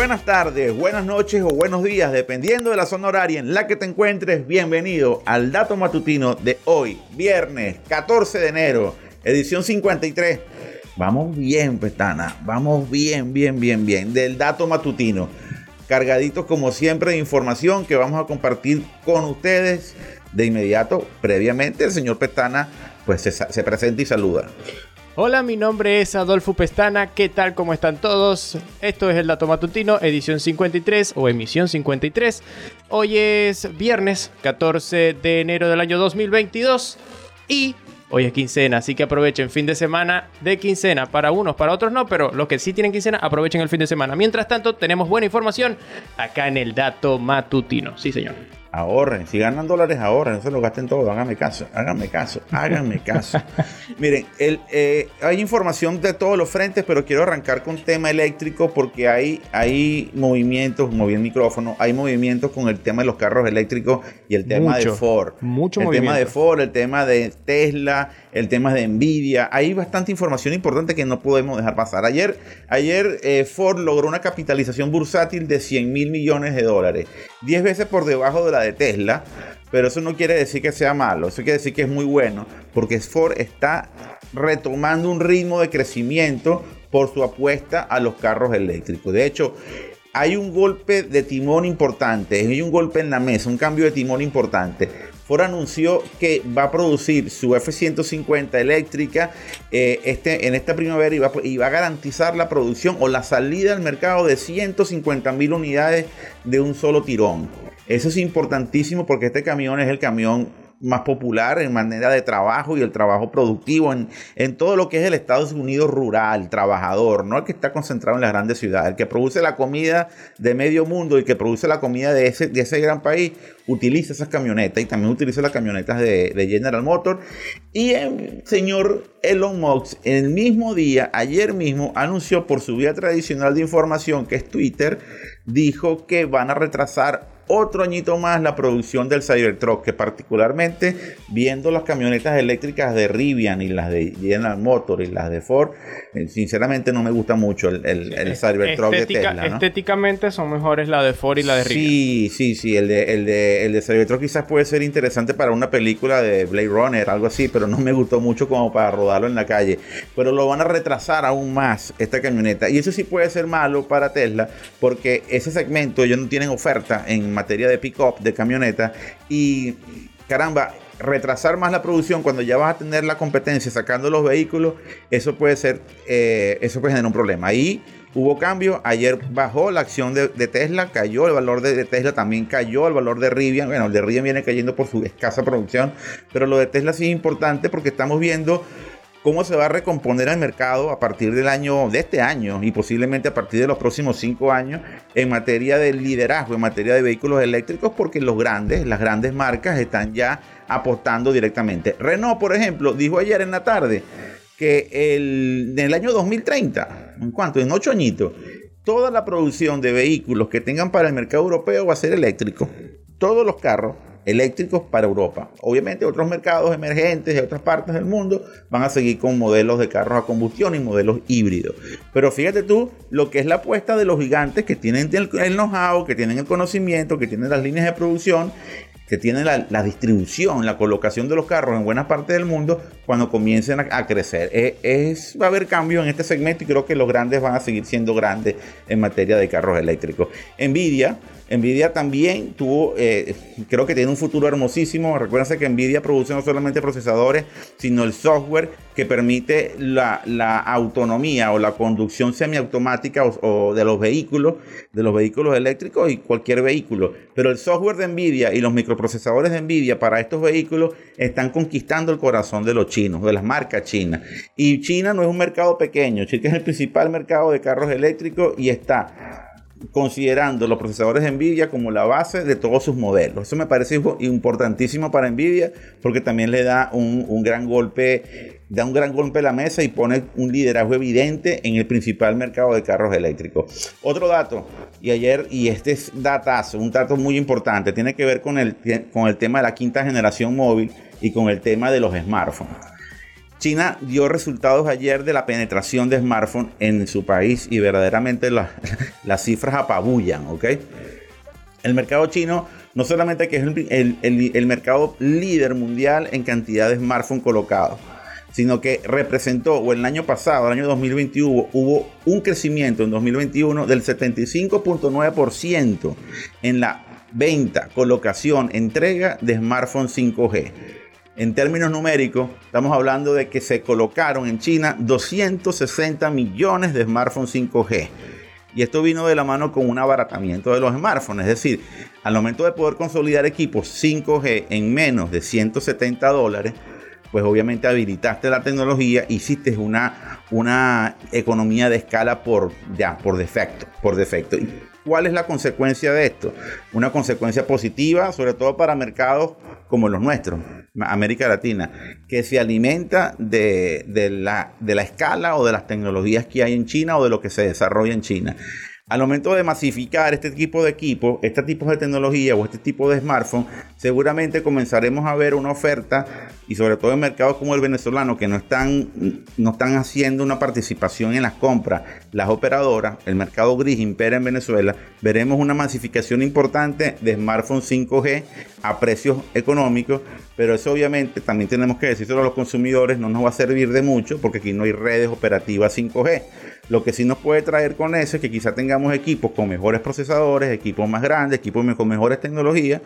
buenas tardes, buenas noches o buenos días, dependiendo de la zona horaria en la que te encuentres. Bienvenido al dato matutino de hoy, viernes 14 de enero, edición 53. Vamos bien, Pestana, vamos bien, bien, bien, bien, del dato matutino. Cargaditos como siempre de información que vamos a compartir con ustedes de inmediato. Previamente, el señor Pestana pues se, se presenta y saluda. Hola, mi nombre es Adolfo Pestana. ¿Qué tal? ¿Cómo están todos? Esto es el Dato Matutino, edición 53 o emisión 53. Hoy es viernes 14 de enero del año 2022 y hoy es quincena, así que aprovechen fin de semana de quincena. Para unos, para otros no, pero los que sí tienen quincena, aprovechen el fin de semana. Mientras tanto, tenemos buena información acá en el Dato Matutino. Sí, señor. Ahorren, si ganan dólares, ahorren, no se lo gasten todo, háganme caso, háganme caso, háganme caso. Miren, el, eh, hay información de todos los frentes, pero quiero arrancar con tema eléctrico porque hay, hay movimientos, moví el micrófono, hay movimientos con el tema de los carros eléctricos y el tema de Ford. Mucho El tema de Ford, el tema de Tesla, el tema de Nvidia. Hay bastante información importante que no podemos dejar pasar. Ayer, ayer eh, Ford logró una capitalización bursátil de 100 mil millones de dólares, 10 veces por debajo de la de Tesla, pero eso no quiere decir que sea malo, eso quiere decir que es muy bueno, porque Ford está retomando un ritmo de crecimiento por su apuesta a los carros eléctricos. De hecho, hay un golpe de timón importante, hay un golpe en la mesa, un cambio de timón importante. Ford anunció que va a producir su F-150 eléctrica eh, este, en esta primavera y va, y va, a garantizar la producción o la salida al mercado de 150 mil unidades de un solo tirón. Eso es importantísimo porque este camión es el camión más popular en manera de trabajo y el trabajo productivo en, en, todo lo que es el Estados Unidos rural, trabajador, no el que está concentrado en las grandes ciudades, el que produce la comida de medio mundo y que produce la comida de ese, de ese gran país, utiliza esas camionetas y también utiliza las camionetas de, de General Motors. Y el señor Elon Musk, el mismo día, ayer mismo, anunció por su vía tradicional de información, que es Twitter, dijo que van a retrasar otro añito más la producción del Cybertruck, que particularmente viendo las camionetas eléctricas de Rivian y las de General Motors y las de Ford, eh, sinceramente no me gusta mucho el, el, el Cybertruck de Tesla. ¿no? Estéticamente son mejores la de Ford y la de Rivian. Sí, sí, sí, el de, el, de, el de Cybertruck quizás puede ser interesante para una película de Blade Runner, algo así, pero no me gustó mucho como para rodarlo en la calle. Pero lo van a retrasar aún más esta camioneta. Y eso sí puede ser malo para Tesla, porque ese segmento ellos no tienen oferta en materia de pick-up, de camioneta, y caramba, retrasar más la producción cuando ya vas a tener la competencia sacando los vehículos, eso puede ser, eh, eso puede generar un problema. Ahí hubo cambio, ayer bajó la acción de, Tesla, cayó el valor de, de, Tesla, también cayó el valor de Rivian, bueno, el de Rivian viene cayendo por su escasa producción, pero lo de Tesla sí es importante porque estamos viendo cómo se va a recomponer el mercado a partir del año de este año y posiblemente a partir de los próximos cinco años en materia de liderazgo, en materia de vehículos eléctricos, porque los grandes, las grandes marcas están ya apostando directamente. Renault, por ejemplo, dijo ayer en la tarde que el, en el año 2030, ¿en cuanto? En ocho añitos, toda la producción de vehículos que tengan para el mercado europeo va a ser eléctrico. Todos los carros eléctricos para Europa. Obviamente otros mercados emergentes de otras partes del mundo van a seguir con modelos de carros a combustión y modelos híbridos. Pero fíjate tú lo que es la apuesta de los gigantes que tienen el know-how, que tienen el conocimiento, que tienen las líneas de producción que tienen la, distribución, la colocación de los carros en buena parte del mundo cuando comiencen a, crecer. Es, es, va a haber cambio en este segmento y creo que los grandes van a seguir siendo grandes en materia de carros eléctricos. Nvidia Nvidia también tuvo, eh, creo que tiene un futuro hermosísimo. Recuérdense que Nvidia produce no solamente procesadores, sino el software que permite la, autonomía o la conducción semiautomática o, de los vehículos, de los vehículos eléctricos y cualquier vehículo. Pero el software de Nvidia y los microprocesadores de Nvidia para estos vehículos están conquistando el corazón de los chinos, de las marcas chinas. Y China no es un mercado pequeño, China es el principal mercado de carros eléctricos y está considerando los procesadores de Nvidia como la base de todos sus modelos. Eso me parece importantísimo para Nvidia porque también le da un, gran golpe, da un gran golpe a la mesa y pone un liderazgo evidente en el principal mercado de carros eléctricos. Otro dato, y ayer, y este es datazo, un dato muy importante, tiene que ver con el, con el tema de la quinta generación móvil y con el tema de los smartphones. China dio resultados ayer de la penetración de smartphones en su país y verdaderamente las cifras apabullan, ¿ok? El mercado chino no solamente que es el, mercado líder mundial en cantidad de smartphones colocados, sino que representó, o el año pasado, el año 2021, hubo un crecimiento en 2021 del 75.9% en la venta, colocación, entrega de smartphones 5G. En términos numéricos, estamos hablando de que se colocaron en China 260 millones de smartphones 5G. Y esto vino de la mano con un abaratamiento de los smartphones. Es decir, al momento de poder consolidar equipos 5G en menos de 170 dólares, pues obviamente habilitaste la tecnología, hiciste una, una economía de escala por, ya, por defecto, por defecto. ¿Cuál es la consecuencia de esto? Una consecuencia positiva, sobre todo para mercados como los nuestros, América Latina, que se alimenta de, la, de la escala o de las tecnologías que hay en China o de lo que se desarrolla en China. Al momento de masificar este tipo de equipo, este tipo de tecnología o este tipo de smartphone, seguramente comenzaremos a ver una oferta y sobre todo en mercados como el venezolano que no están, no están haciendo una participación en las compras, las operadoras, el mercado gris impera en Venezuela, veremos una masificación importante de smartphones 5G a precios económicos, pero eso obviamente también tenemos que decírselo a los consumidores, no nos va a servir de mucho porque aquí no hay redes operativas 5G. Lo que sí nos puede traer con eso es que quizá tengamos equipos con mejores procesadores, equipos más grandes, equipos con mejores tecnologías,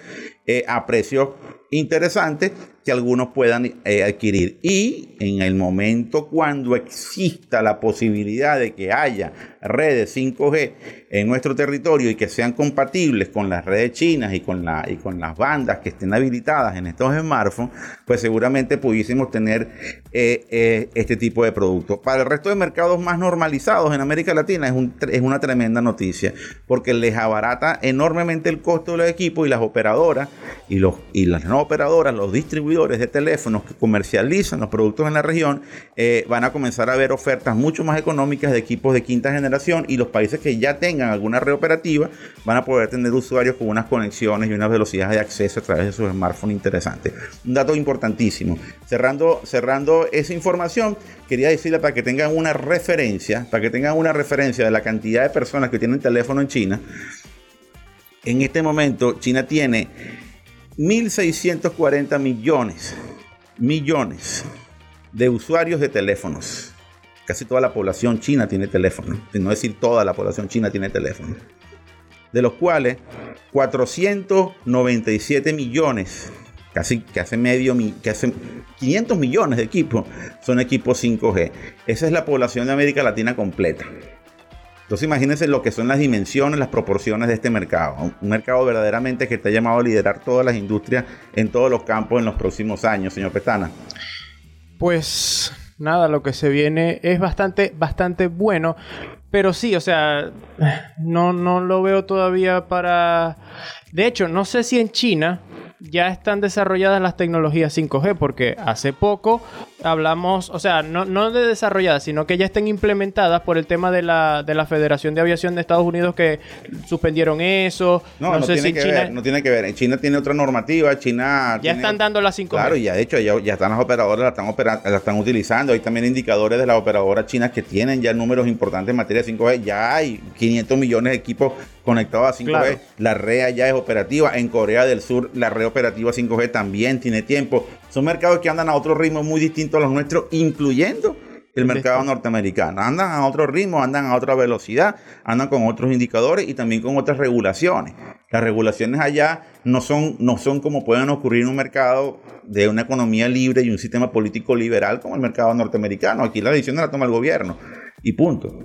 eh, a precios interesantes que algunos puedan eh, adquirir. Y en el momento cuando exista la posibilidad de que haya redes 5G en nuestro territorio y que sean compatibles con las redes chinas y con, las bandas que estén habilitadas en estos smartphones, pues seguramente pudiésemos tener eh, eh, este tipo de productos. Para el resto de mercados más normalizados en América Latina es, una tremenda noticia porque les abarata enormemente el costo de los equipos y las operadoras y, y las no operadoras, los de teléfonos que comercializan los productos en la región, eh, van a comenzar a ver ofertas mucho más económicas de equipos de quinta generación y los países que ya tengan alguna red operativa van a poder tener usuarios con unas conexiones y unas velocidades de acceso a través de sus smartphones interesantes. Un dato importantísimo. Cerrando, cerrando esa información, quería decirle para que tengan una referencia, para que tengan una referencia de la cantidad de personas que tienen teléfono en China. En este momento, China tiene 1.640 millones, millones de usuarios de teléfonos. Casi toda la población china tiene teléfono, no decir toda la población china tiene teléfono. De los cuales 497 millones, casi que hace medio, que hace 500 millones de equipos, son equipos 5G. Esa es la población de América Latina completa. Entonces imagínense lo que son las dimensiones, las proporciones de este mercado. Un mercado verdaderamente que está llamado a liderar todas las industrias en todos los campos en los próximos años, señor Pestana. Pues nada, lo que se viene es bastante, bastante bueno. Pero sí, o sea, no, no lo veo todavía para... De hecho, no sé si en China ya están desarrolladas las tecnologías 5G, porque hace poco hablamos, o sea, no, no de desarrolladas, sino que ya estén implementadas por el tema de la, de la Federación de Aviación de Estados Unidos que suspendieron eso. No, no, tiene que ver, no tiene que ver. China tiene otra normativa, China... Ya están dando las 5G. Claro, ya de hecho ya, ya están las operadoras, la están, operando, la están utilizando. Hay también indicadores de las operadoras chinas que tienen ya números importantes en materia de 5G. Ya hay 500 millones de equipos conectados a 5G. La red ya es operativa. En Corea del Sur la red operativa 5G también tiene tiempo. Son mercados que andan a otro ritmo muy distinto a los nuestros, incluyendo el mercado norteamericano. Andan a otro ritmo, andan a otra velocidad, andan con otros indicadores y también con otras regulaciones. Las regulaciones allá no son, no son como pueden ocurrir en un mercado de una economía libre y un sistema político liberal como el mercado norteamericano. Aquí la decisión la toma el gobierno y punto.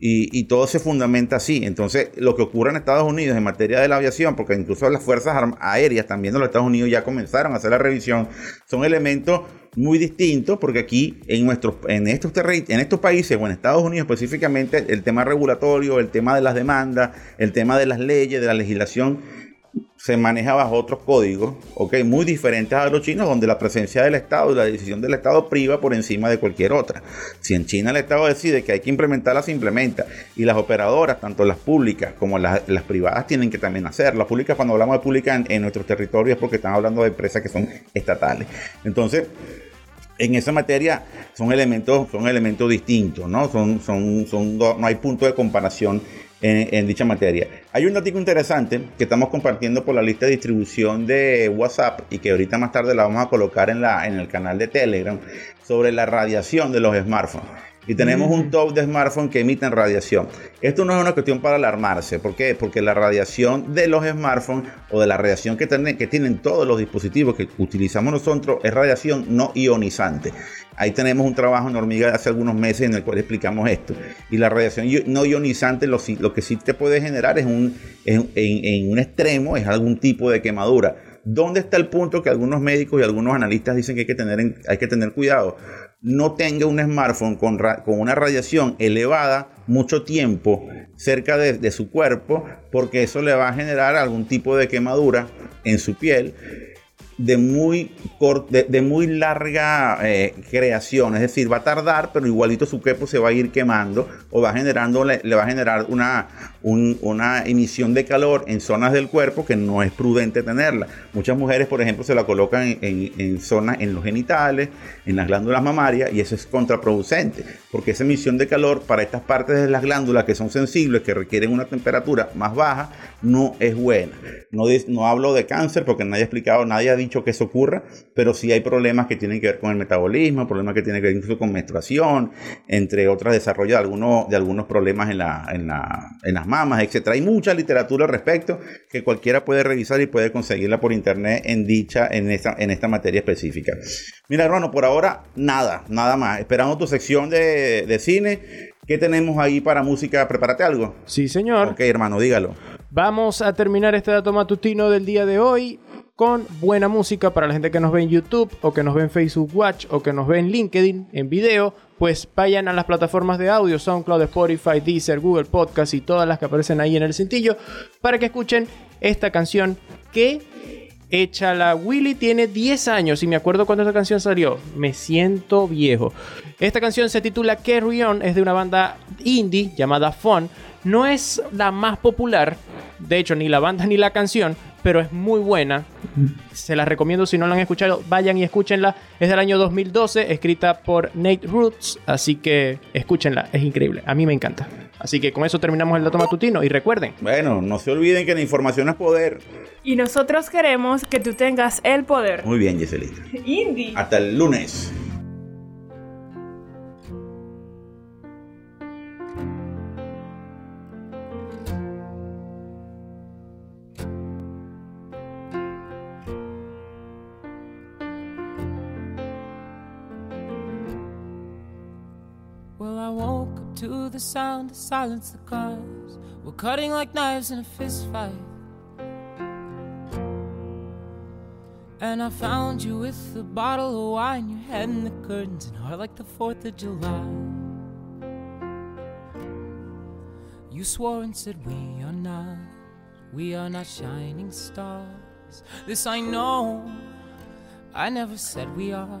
Y, todo se fundamenta así. Entonces, lo que ocurre en Estados Unidos en materia de la aviación, porque incluso las fuerzas aéreas también de los Estados Unidos ya comenzaron a hacer la revisión, son elementos muy distintos, porque aquí en, nuestros, en, estos en estos países, o en Estados Unidos específicamente, el tema regulatorio, el tema de las demandas, el tema de las leyes, de la legislación, se maneja bajo otros códigos, okay, muy diferentes a los chinos, donde la presencia del Estado y la decisión del Estado priva por encima de cualquier otra. Si en China el Estado decide que hay que implementarla, se implementa. Y las operadoras, tanto las públicas como las, privadas, tienen que también hacerlo. Las públicas, cuando hablamos de públicas en, nuestros territorios, es porque están hablando de empresas que son estatales. Entonces, en esa materia son elementos, son elementos distintos, ¿no? Son, son, son no hay punto de comparación en, dicha materia. Hay un dato interesante que estamos compartiendo por la lista de distribución de WhatsApp y que ahorita más tarde la vamos a colocar en, la, en el canal de Telegram sobre la radiación de los smartphones. Y tenemos un top de smartphones que emiten radiación. Esto no es una cuestión para alarmarse. ¿Por qué? Porque la radiación de los smartphones o de la radiación que, que tienen todos los dispositivos que utilizamos nosotros es radiación no ionizante. Ahí tenemos un trabajo en hormiga de hace algunos meses en el cual explicamos esto. Y la radiación no ionizante lo, que sí te puede generar es un, en, en un extremo, es algún tipo de quemadura. ¿Dónde está el punto que algunos médicos y algunos analistas dicen que hay que tener, hay que tener cuidado? No tenga un smartphone con, con una radiación elevada mucho tiempo cerca de, su cuerpo, porque eso le va a generar algún tipo de quemadura en su piel de muy, de, muy larga eh, creación, es decir, va a tardar, pero igualito su cuerpo se va a ir quemando o va generando, le, va a generar una, una emisión de calor en zonas del cuerpo que no es prudente tenerla. Muchas mujeres, por ejemplo, se la colocan en, zonas, en los genitales, en las glándulas mamarias, y eso es contraproducente, porque esa emisión de calor para estas partes de las glándulas que son sensibles, que requieren una temperatura más baja, no es buena. No, hablo de cáncer porque nadie ha explicado, nadie ha dicho que eso ocurra, pero sí hay problemas que tienen que ver con el metabolismo, problemas que tienen que ver incluso con menstruación, entre otras desarrollo de algunos, de algunos problemas en, la, en, en las mamas, etc. Hay mucha literatura al respecto que cualquiera puede revisar y puede conseguirla por internet en dicha, en esta, en esta materia específica. Mira, hermano, por ahora nada, nada más. Esperamos tu sección de, de cine. ¿Qué tenemos ahí para música? Prepárate algo. Sí, señor. Ok, hermano, dígalo. Vamos a terminar este dato matutino del día de hoy con buena música para la gente que nos ve en YouTube o que nos ve en Facebook Watch o que nos ve en LinkedIn en video, pues vayan a las plataformas de audio, SoundCloud, Spotify, Deezer, Google Podcast y todas las que aparecen ahí en el cintillo para que escuchen esta canción que la Willy tiene 10 años y me acuerdo cuando esta canción salió. Me siento viejo. Esta canción se titula Carry On, es de una banda indie llamada Fun. No es la más popular, de hecho, ni la banda ni la canción, pero es muy buena. Se la recomiendo si no la han escuchado, vayan y escúchenla. Es del año 2012, escrita por Nate Roots, así que escúchenla, es increíble. A mí me encanta. Así que con eso terminamos el dato matutino y recuerden. Bueno, no se olviden que la información es poder. Y nosotros queremos que tú tengas el poder. Muy bien, Yeselita. Indy. Hasta el lunes. The sound to silence the cars. We're cutting like knives in a fist fight. And I found you with a bottle of wine, your head in the curtains, and heart like the 4th of July. You swore and said, We are not, we are not shining stars. This I know, I never said we are.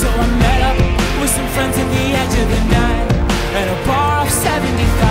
So I met up with some friends at the edge of the night At a bar off 75